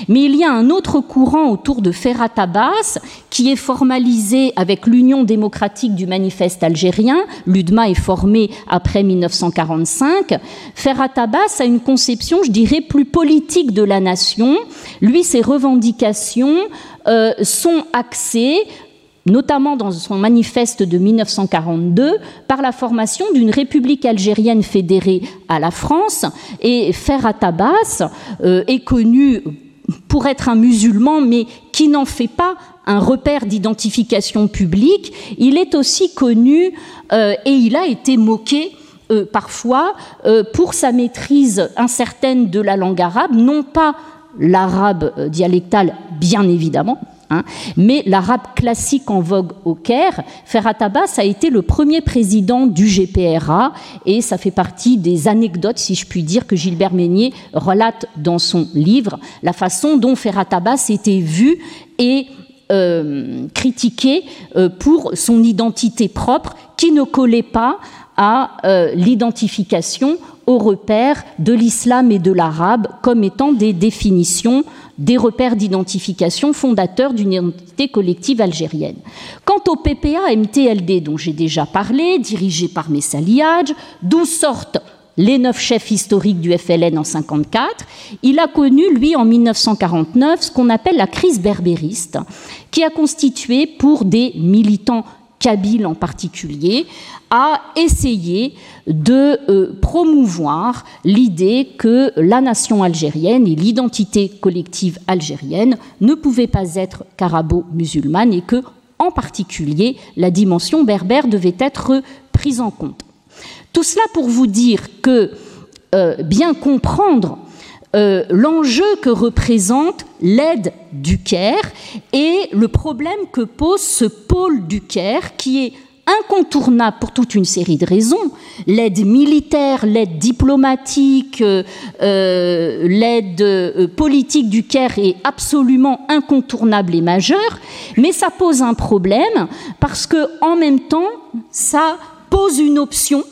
Mais il y a un autre courant autour de Ferhat Abbas qui est formalisé avec l'Union démocratique du manifeste algérien. L'UDMA est formé après 1945. Ferhat Abbas a une conception, je dirais, plus politique de la nation. Lui, ses revendications euh, sont axés notamment dans son manifeste de 1942, par la formation d'une république algérienne fédérée à la France. Et Ferhat Abbas euh, est connu pour être un musulman, mais qui n'en fait pas un repère d'identification publique. Il est aussi connu euh, et il a été moqué parfois pour sa maîtrise incertaine de la langue arabe, non pas l'arabe euh, dialectal, bien évidemment, hein, mais l'arabe classique en vogue au Caire. Ferhat Abbas a été le premier président du GPRA et ça fait partie des anecdotes, si je puis dire, que Gilbert Meignet relate dans son livre, la façon dont Ferhat Abbas était vu et euh, critiqué euh, pour son identité propre qui ne collait pas à l'identification aux repères de l'islam et de l'arabe comme étant des définitions, des repères d'identification fondateurs d'une identité collective algérienne. Quant au PPA-MTLD dont j'ai déjà parlé, dirigé par Messa d'où sortent les neuf chefs historiques du FLN en 54, il a connu, lui, en 1949, ce qu'on appelle la crise berbériste, qui a constitué pour des militants kabyles en particulier, a essayé de euh, promouvoir l'idée que la nation algérienne et l'identité collective algérienne ne pouvaient pas être carabo-musulmanes et que, en particulier, la dimension berbère devait être prise en compte. Tout cela pour vous dire que euh, bien comprendre euh, l'enjeu que représente l'aide du Caire et le problème que pose ce pôle du Caire qui est incontournable pour toute une série de raisons. L'aide militaire, l'aide diplomatique, euh, l'aide politique du Caire est absolument incontournable et majeure, mais ça pose un problème parce que en même temps, ça pose une option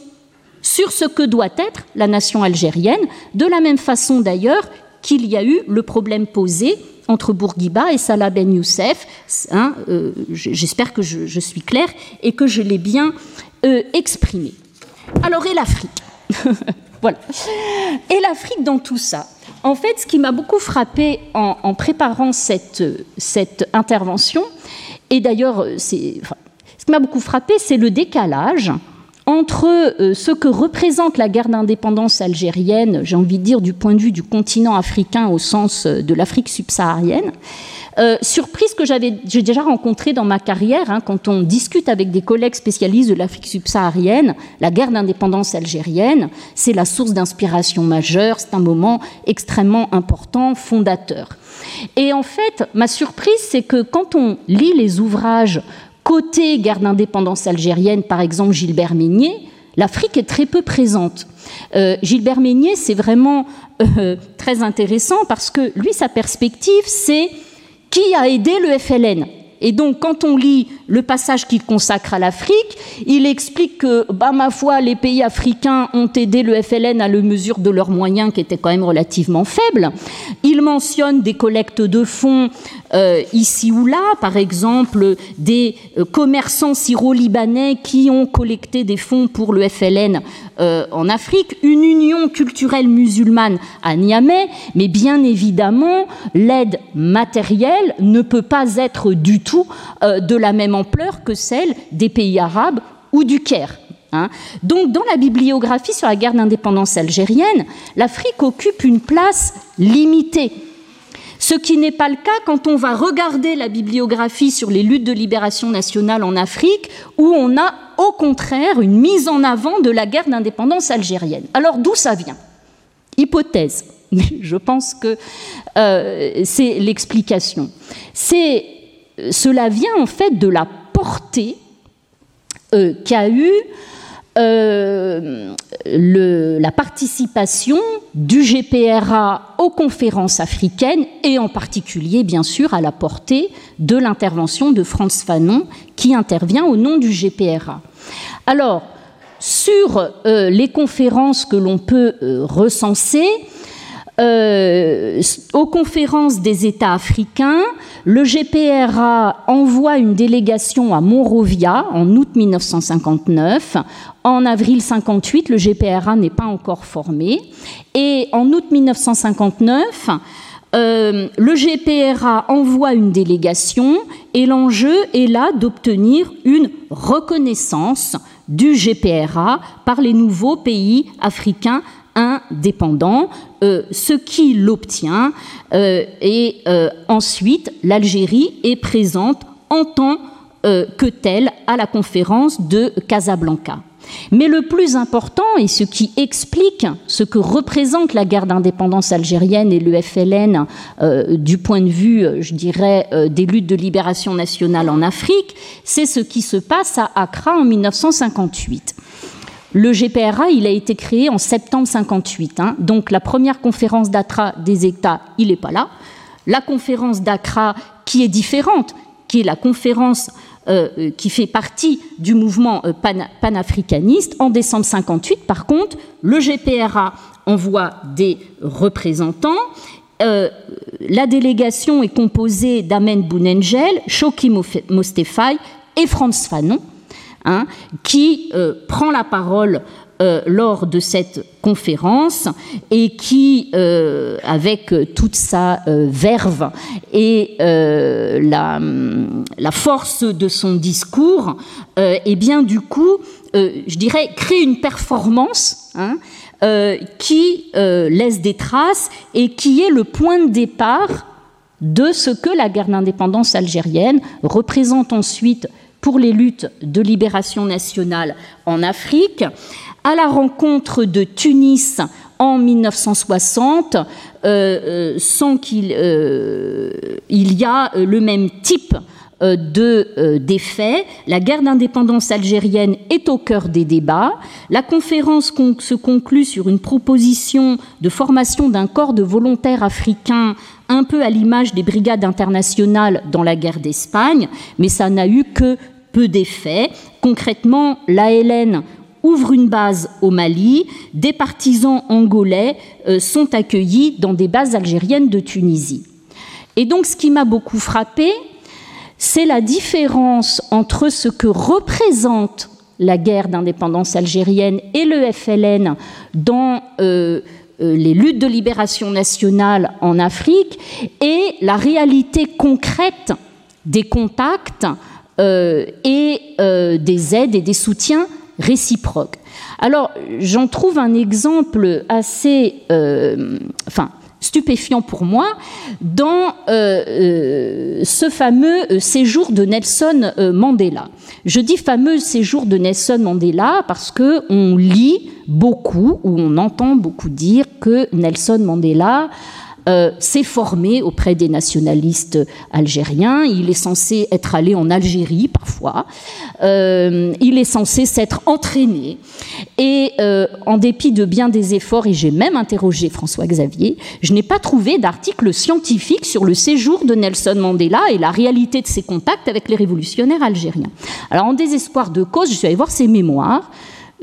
sur ce que doit être la nation algérienne, de la même façon d'ailleurs qu'il y a eu le problème posé entre Bourguiba et Salah Ben Youssef. Hein, euh, j'espère que je, suis claire et que je l'ai bien euh, exprimé. Alors, et l'Afrique Voilà. Et l'Afrique dans tout ça En fait, ce qui m'a beaucoup frappé en, préparant cette, cette intervention, et d'ailleurs, ce qui m'a beaucoup frappé, c'est le décalage entre euh, ce que représente la guerre d'indépendance algérienne, j'ai envie de dire du point de vue du continent africain au sens euh, de l'Afrique subsaharienne, euh, surprise que j'avais, j'ai déjà rencontrée dans ma carrière, hein, quand on discute avec des collègues spécialistes de l'Afrique subsaharienne, la guerre d'indépendance algérienne, c'est la source d'inspiration majeure, c'est un moment extrêmement important, fondateur. Et en fait, ma surprise, c'est que quand on lit les ouvrages Côté guerre d'indépendance algérienne, par exemple Gilbert Meignet, l'Afrique est très peu présente. Euh, Gilbert Meignet, c'est vraiment euh, très intéressant parce que lui, sa perspective, c'est qui a aidé le FLN et donc, quand on lit le passage qu'il consacre à l'Afrique, il explique que, bah, ma foi, les pays africains ont aidé le FLN à la mesure de leurs moyens qui étaient quand même relativement faibles. Il mentionne des collectes de fonds euh, ici ou là, par exemple, des euh, commerçants syro-libanais qui ont collecté des fonds pour le FLN euh, en Afrique, une union culturelle musulmane à Niamey, mais bien évidemment, l'aide matérielle ne peut pas être du tout de la même ampleur que celle des pays arabes ou du Caire. Hein. Donc, dans la bibliographie sur la guerre d'indépendance algérienne, l'Afrique occupe une place limitée. Ce qui n'est pas le cas quand on va regarder la bibliographie sur les luttes de libération nationale en Afrique, où on a au contraire une mise en avant de la guerre d'indépendance algérienne. Alors d'où ça vient? Hypothèse, je pense que euh, c'est l'explication. C'est cela vient en fait de la portée euh, qu'a eu euh, la participation du GPRA aux conférences africaines et en particulier, bien sûr, à la portée de l'intervention de Franz Fanon qui intervient au nom du GPRA. Alors, sur euh, les conférences que l'on peut euh, recenser, euh, aux conférences des États africains, le GPRA envoie une délégation à Monrovia en août 1959. En avril 58, le GPRA n'est pas encore formé. Et en août 1959, euh, le GPRA envoie une délégation et l'enjeu est là d'obtenir une reconnaissance du GPRA par les nouveaux pays africains indépendants, euh, ce qui l'obtient. Euh, et ensuite, l'Algérie est présente en tant que telle à la conférence de Casablanca. Mais le plus important, et ce qui explique ce que représente la guerre d'indépendance algérienne et le FLN euh, du point de vue, euh, je dirais, euh, des luttes de libération nationale en Afrique, c'est ce qui se passe à Accra en 1958. Le GPRA, a été créé en septembre 58. Hein. donc la première conférence d'Accra des États, il n'est pas là. La conférence d'Accra, qui est différente, qui est la conférence qui fait partie du mouvement panafricaniste. En décembre 58, par contre, le GPRA envoie des représentants. la délégation est composée d'Amen Bounengel, Shoki Mostefai et Franz Fanon, hein, qui prend la parole euh, lors de cette conférence et qui, euh, avec toute sa euh, verve et la, la, force de son discours, eh bien du coup, je dirais, crée une performance. Hein, qui laisse des traces et qui est le point de départ de ce que la guerre d'indépendance algérienne représente ensuite pour les luttes de libération nationale en Afrique, à la rencontre de Tunis en 1960, euh, euh, sans qu'il euh, il y a le même type de d'effets. La guerre d'indépendance algérienne est au cœur des débats. La conférence se conclut sur une proposition de formation d'un corps de volontaires africains un peu à l'image des brigades internationales dans la guerre d'Espagne, mais ça n'a eu que peu d'effets. Concrètement, l'ALN ouvre une base au Mali, des partisans angolais euh, sont accueillis dans des bases algériennes de Tunisie. Et donc ce qui m'a beaucoup frappé, c'est la différence entre ce que représente la guerre d'indépendance algérienne et le FLN dans euh, euh, les luttes de libération nationale en Afrique et la réalité concrète des contacts et des aides et des soutiens réciproque. Alors, j'en trouve un exemple assez, euh, enfin, stupéfiant pour moi dans euh, euh, ce fameux séjour de Nelson Mandela. Je dis fameux séjour de Nelson Mandela parce que on lit beaucoup ou on entend beaucoup dire que Nelson Mandela euh, s'est formé auprès des nationalistes algériens. Il est censé être allé en Algérie parfois. Euh, il est censé s'être entraîné. Et euh, en dépit de bien des efforts, et j'ai même interrogé François Xavier, je n'ai pas trouvé d'article scientifique sur le séjour de Nelson Mandela et la réalité de ses contacts avec les révolutionnaires algériens. Alors en désespoir de cause, je suis allée voir ses mémoires.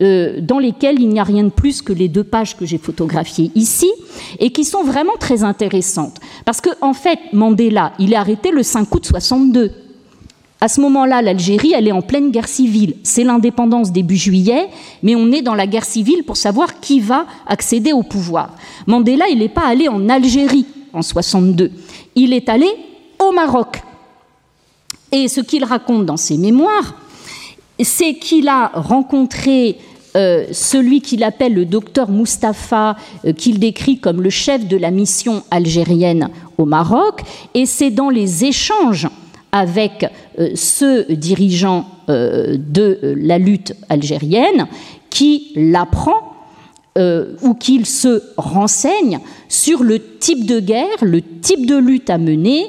Euh, dans lesquelles il n'y a rien de plus que les deux pages que j'ai photographiées ici, et qui sont vraiment très intéressantes. Parce qu'en en fait, Mandela, il est arrêté le 5 août 62. À ce moment-là, l'Algérie, elle est en pleine guerre civile. C'est l'indépendance début juillet, mais on est dans la guerre civile pour savoir qui va accéder au pouvoir. Mandela, il n'est pas allé en Algérie en 62. Il est allé au Maroc. Et ce qu'il raconte dans ses mémoires, c'est qu'il a rencontré euh, celui qu'il appelle le docteur Mustapha, euh, qu'il décrit comme le chef de la mission algérienne au Maroc, et c'est dans les échanges avec euh, ce dirigeant de la lutte algérienne qui l'apprend ou qu'il se renseigne sur le type de guerre, le type de lutte à mener,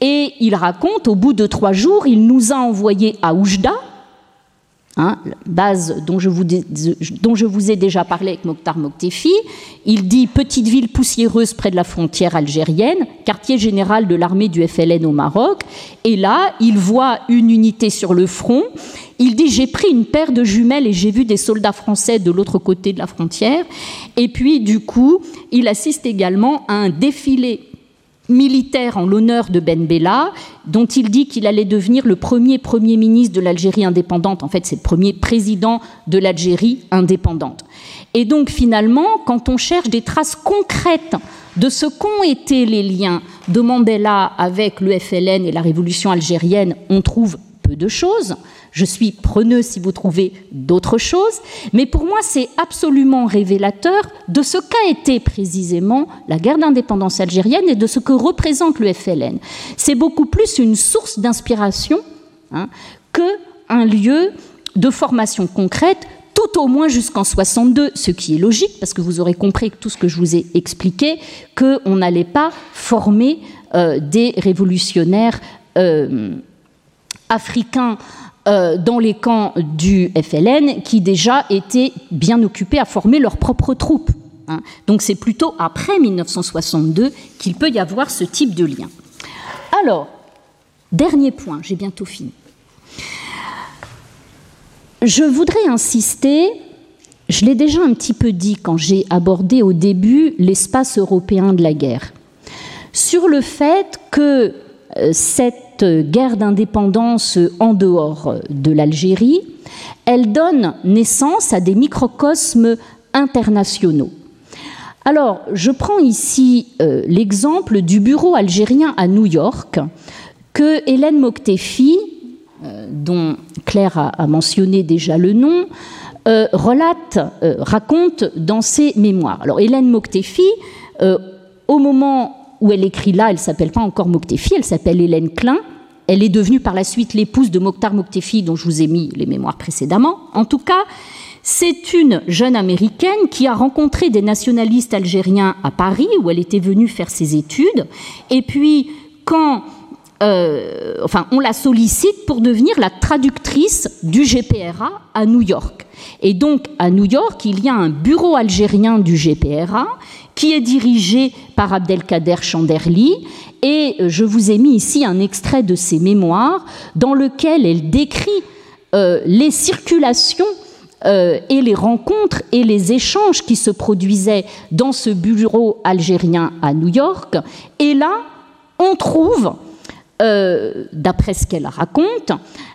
et il raconte, au bout de trois jours, il nous a envoyé à Oujda, Hein, base dont je, vous, ai déjà parlé avec Mokhtar Moktefi. Il dit petite ville poussiéreuse près de la frontière algérienne, quartier général de l'armée du FLN au Maroc. Et là, il voit une unité sur le front. Il dit j'ai pris une paire de jumelles et j'ai vu des soldats français de l'autre côté de la frontière. Et puis, du coup, il assiste également à un défilé militaire en l'honneur de Ben Bella, dont il dit qu'il allait devenir le premier Premier ministre de l'Algérie indépendante. En fait, c'est le premier président de l'Algérie indépendante. Et donc, finalement, quand on cherche des traces concrètes de ce qu'ont été les liens de Mandela avec le FLN et la révolution algérienne, on trouve de choses. Je suis preneuse si vous trouvez d'autres choses, mais pour moi c'est absolument révélateur de ce qu'a été précisément la guerre d'indépendance algérienne et de ce que représente le FLN. C'est beaucoup plus une source d'inspiration hein, qu'un lieu de formation concrète tout au moins jusqu'en 62, ce qui est logique, parce que vous aurez compris que tout ce que je vous ai expliqué, qu'on n'allait pas former euh, des révolutionnaires euh, africains euh, dans les camps du FLN qui déjà étaient bien occupés à former leurs propres troupes. Hein. Donc c'est plutôt après 1962 qu'il peut y avoir ce type de lien. Alors, dernier point, j'ai bientôt fini. Je voudrais insister, je l'ai déjà un petit peu dit quand j'ai abordé au début l'espace européen de la guerre, sur le fait que euh, cette guerre d'indépendance en dehors de l'Algérie, elle donne naissance à des microcosmes internationaux. Alors, je prends ici euh, l'exemple du bureau algérien à New York que Hélène Moktefi, euh, dont Claire a, mentionné déjà le nom, euh, relate, raconte dans ses mémoires. Alors, Hélène Moktefi, au moment où elle écrit là, elle s'appelle pas encore Moktefi, elle s'appelle Hélène Klein. Elle est devenue par la suite l'épouse de Mokhtar Moktefi, dont je vous ai mis les mémoires précédemment. En tout cas, c'est une jeune américaine qui a rencontré des nationalistes algériens à Paris, où elle était venue faire ses études. Et puis, quand euh, enfin, on la sollicite pour devenir la traductrice du GPRA à New York. Et donc, à New York, il y a un bureau algérien du GPRA qui est dirigé par Abdelkader Chanderli. Et euh, je vous ai mis ici un extrait de ses mémoires dans lequel elle décrit euh, les circulations euh, et les rencontres et les échanges qui se produisaient dans ce bureau algérien à New York. Et là, on trouve, euh, d'après ce qu'elle raconte,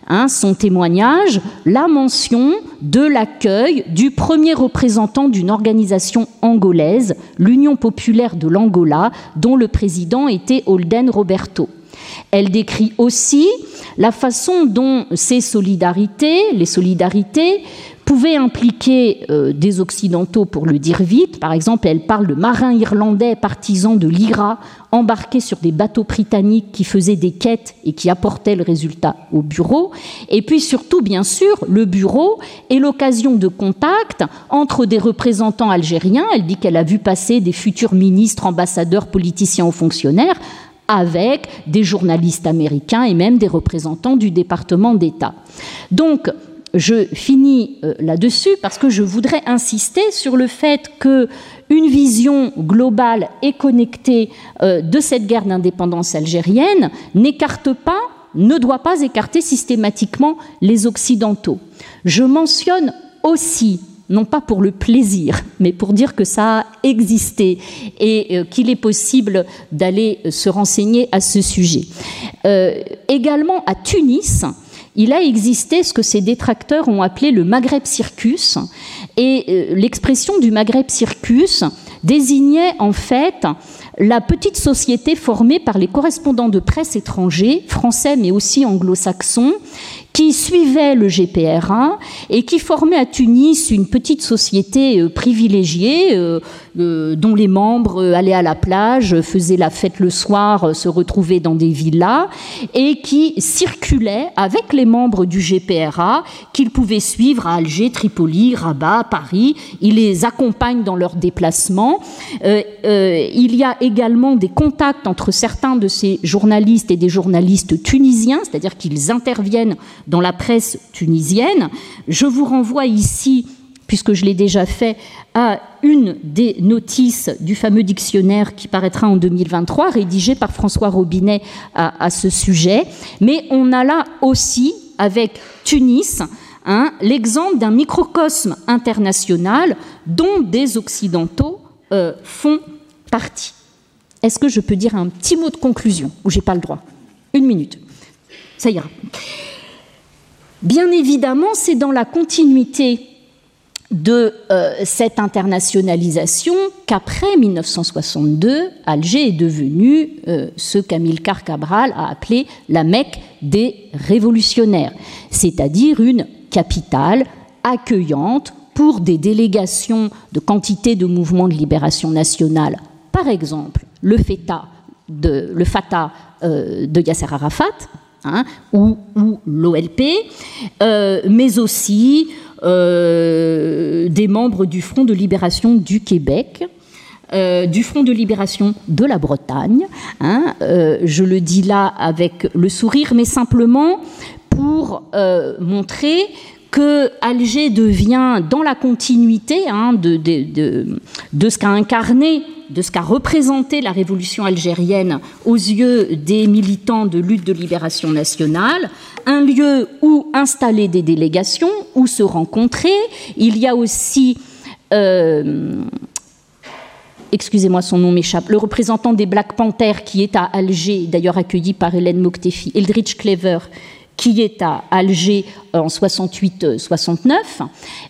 hein, son témoignage, la mention de l'accueil du premier représentant d'une organisation angolaise, l'Union populaire de l'Angola, dont le président était Holden Roberto. Elle décrit aussi la façon dont ces solidarités, les solidarités, pouvait impliquer euh, des Occidentaux, pour le dire vite. Par exemple, elle parle de marins irlandais partisans de l'IRA embarqués sur des bateaux britanniques qui faisaient des quêtes et qui apportaient le résultat au bureau. Et puis surtout, bien sûr, le bureau est l'occasion de contact entre des représentants algériens. Elle dit qu'elle a vu passer des futurs ministres, ambassadeurs, politiciens ou fonctionnaires avec des journalistes américains et même des représentants du département d'État. Donc, je finis euh, là-dessus parce que je voudrais insister sur le fait que une vision globale et connectée euh, de cette guerre d'indépendance algérienne n'écarte pas, ne doit pas écarter systématiquement les Occidentaux. Je mentionne aussi non pas pour le plaisir, mais pour dire que ça a existé et euh, qu'il est possible d'aller se renseigner à ce sujet. également à Tunis, il a existé ce que ses détracteurs ont appelé le Maghreb Circus. Et euh, l'expression du Maghreb Circus désignait en fait la petite société formée par les correspondants de presse étrangers, français mais aussi anglo-saxons, qui suivait le GPRA et qui formait à Tunis une petite société euh, privilégiée euh, euh, dont les membres allaient à la plage, faisaient la fête le soir, se retrouvaient dans des villas et qui circulait avec les membres du GPRA qu'ils pouvaient suivre à Alger, Tripoli, Rabat, Paris. Ils les accompagnent dans leurs déplacements. il y a également des contacts entre certains de ces journalistes et des journalistes tunisiens, c'est-à-dire qu'ils interviennent dans la presse tunisienne. Je vous renvoie ici, puisque je l'ai déjà fait, à une des notices du fameux dictionnaire qui paraîtra en 2023, rédigé par François Robinet à, ce sujet. Mais on a là aussi, avec Tunis, hein, l'exemple d'un microcosme international dont des Occidentaux euh, font partie. Est-ce que je peux dire un petit mot de conclusion ou j'ai pas le droit? Une minute. Ça ira. Bien évidemment, c'est dans la continuité de euh, cette internationalisation qu'après 1962, Alger est devenu euh, ce qu'Amilcar Cabral a appelé la Mecque des révolutionnaires, c'est-à-dire une capitale accueillante pour des délégations de quantité de mouvements de libération nationale, par exemple le, le Fatah euh, de Yasser Arafat, Hein, ou, l'OLP, euh, mais aussi euh, des membres du Front de libération du Québec. Euh, du Front de libération de la Bretagne. Hein, je le dis là avec le sourire, mais simplement pour montrer que Alger devient dans la continuité hein, de, ce qu'a incarné, de ce qu'a représenté la révolution algérienne aux yeux des militants de lutte de libération nationale, un lieu où installer des délégations, où se rencontrer. Il y a aussi euh, excusez-moi, son nom m'échappe, le représentant des Black Panthers qui est à Alger, d'ailleurs accueilli par Hélène Moktefi, Eldridge Clever, qui est à Alger en 68-69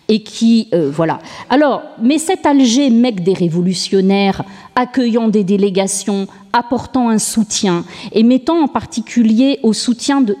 et qui euh, voilà. Alors, mais cet Alger, mec des révolutionnaires, accueillant des délégations, apportant un soutien et mettant en particulier au soutien de,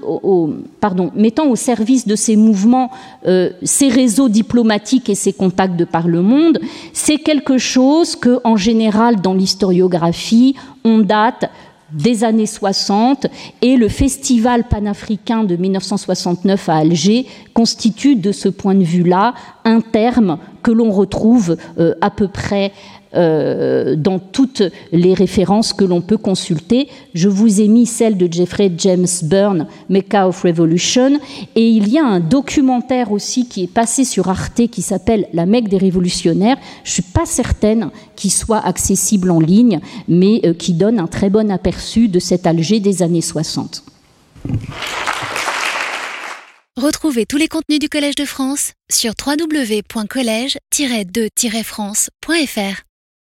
pardon, mettant au service de ces mouvements euh, ces réseaux diplomatiques et ces contacts de par le monde, c'est quelque chose que en général dans l'historiographie on date des années 60 et le festival panafricain de 1969 à Alger constitue de ce point de vue-là un terme que l'on retrouve euh, à peu près euh, dans toutes les références que l'on peut consulter. Je vous ai mis celle de Jeffrey James Byrne, Mecca of Revolution, et il y a un documentaire aussi qui est passé sur Arte qui s'appelle La Mecque des révolutionnaires. Je suis pas certaine qu'il soit accessible en ligne, mais euh, qui donne un très bon aperçu de cet Alger des années 60. Retrouvez tous les contenus du Collège de France sur www.colège-2-france.fr.